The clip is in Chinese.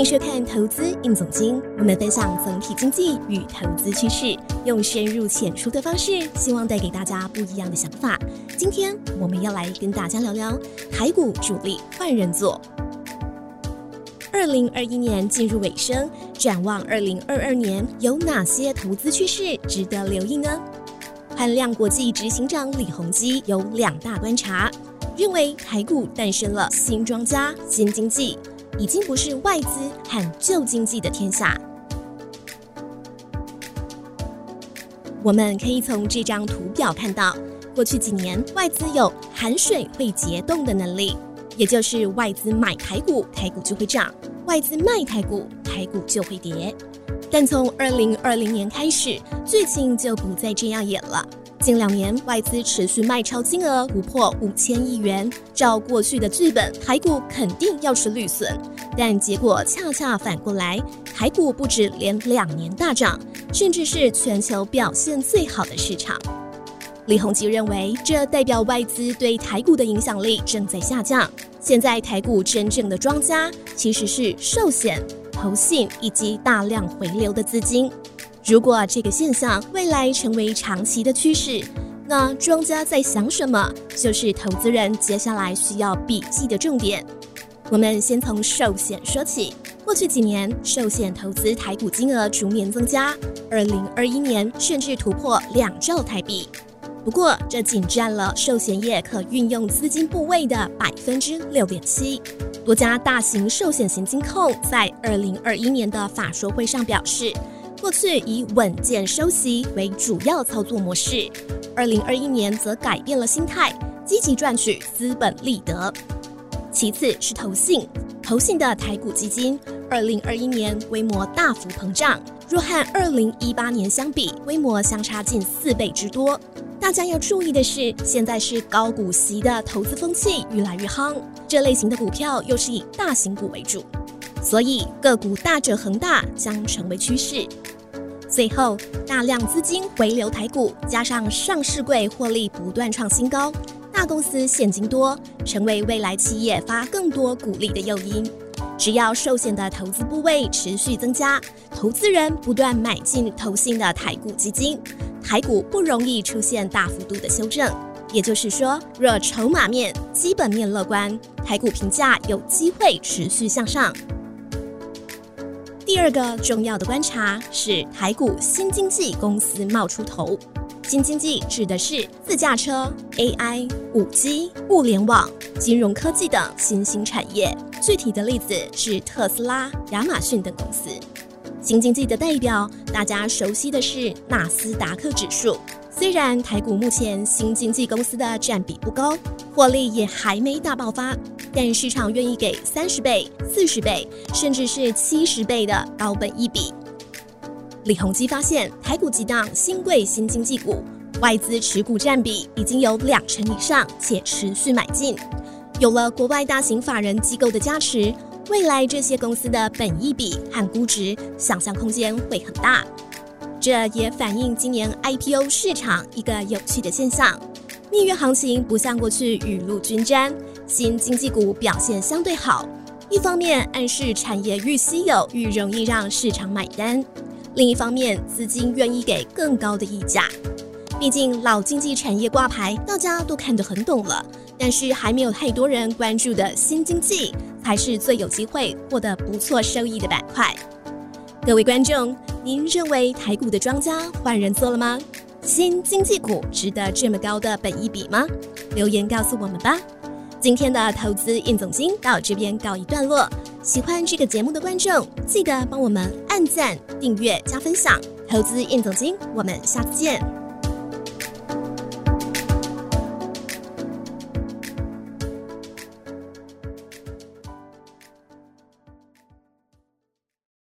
迎收看《投资应总经》，我们分享总体经济与投资趋势，用深入浅出的方式，希望带给大家不一样的想法。今天我们要来跟大家聊聊台股主力换人做。二零二一年进入尾声，展望二零二二年，有哪些投资趋势值得留意呢？汉量国际执行长李鸿基有两大观察，认为台股诞生了新庄家、新经济。已经不是外资和旧经济的天下。我们可以从这张图表看到，过去几年外资有含水会结冻的能力，也就是外资买台股，台股就会涨；外资卖台股，台股就会跌。但从二零二零年开始，剧情就不再这样演了。近两年外资持续卖超金额突破五千亿元，照过去的剧本，台股肯定要吃绿笋。但结果恰恰反过来，台股不止连两年大涨，甚至是全球表现最好的市场。李鸿基认为，这代表外资对台股的影响力正在下降。现在台股真正的庄家其实是寿险、投信以及大量回流的资金。如果这个现象未来成为长期的趋势，那庄家在想什么，就是投资人接下来需要笔记的重点。我们先从寿险说起，过去几年寿险投资台股金额逐年增加，二零二一年甚至突破两兆台币。不过，这仅占了寿险业可运用资金部位的百分之六点七。多家大型寿险型金控在二零二一年的法说会上表示。过去以稳健收息为主要操作模式，二零二一年则改变了心态，积极赚取资本利得。其次是投信，投信的台股基金，二零二一年规模大幅膨胀，若和二零一八年相比，规模相差近四倍之多。大家要注意的是，现在是高股息的投资风气越来越夯，这类型的股票又是以大型股为主。所以个股大者恒大将成为趋势。最后，大量资金回流台股，加上上市柜获利不断创新高，大公司现金多，成为未来企业发更多股利的诱因。只要寿险的投资部位持续增加，投资人不断买进投信的台股基金，台股不容易出现大幅度的修正。也就是说，若筹码面、基本面乐观，台股评价有机会持续向上。第二个重要的观察是台股新经济公司冒出头。新经济指的是自驾车、AI、5G、物联网、金融科技等新兴产业。具体的例子是特斯拉、亚马逊等公司。新经济的代表，大家熟悉的是纳斯达克指数。虽然台股目前新经济公司的占比不高，获利也还没大爆发，但市场愿意给三十倍、四十倍，甚至是七十倍的高本益比。李宏基发现，台股几档新贵新经济股，外资持股占比已经有两成以上，且持续买进。有了国外大型法人机构的加持，未来这些公司的本益比和估值想象空间会很大。这也反映今年 IPO 市场一个有趣的现象：蜜月行情不像过去雨露均沾，新经济股表现相对好。一方面暗示产业愈稀有愈容易让市场买单，另一方面资金愿意给更高的溢价。毕竟老经济产业挂牌，大家都看得很懂了，但是还没有太多人关注的新经济，才是最有机会获得不错收益的板块。各位观众。您认为台股的庄家换人做了吗？新经济股值得这么高的本益比吗？留言告诉我们吧。今天的投资应总经到这边告一段落。喜欢这个节目的观众，记得帮我们按赞、订阅、加分享。投资应总经，我们下次见。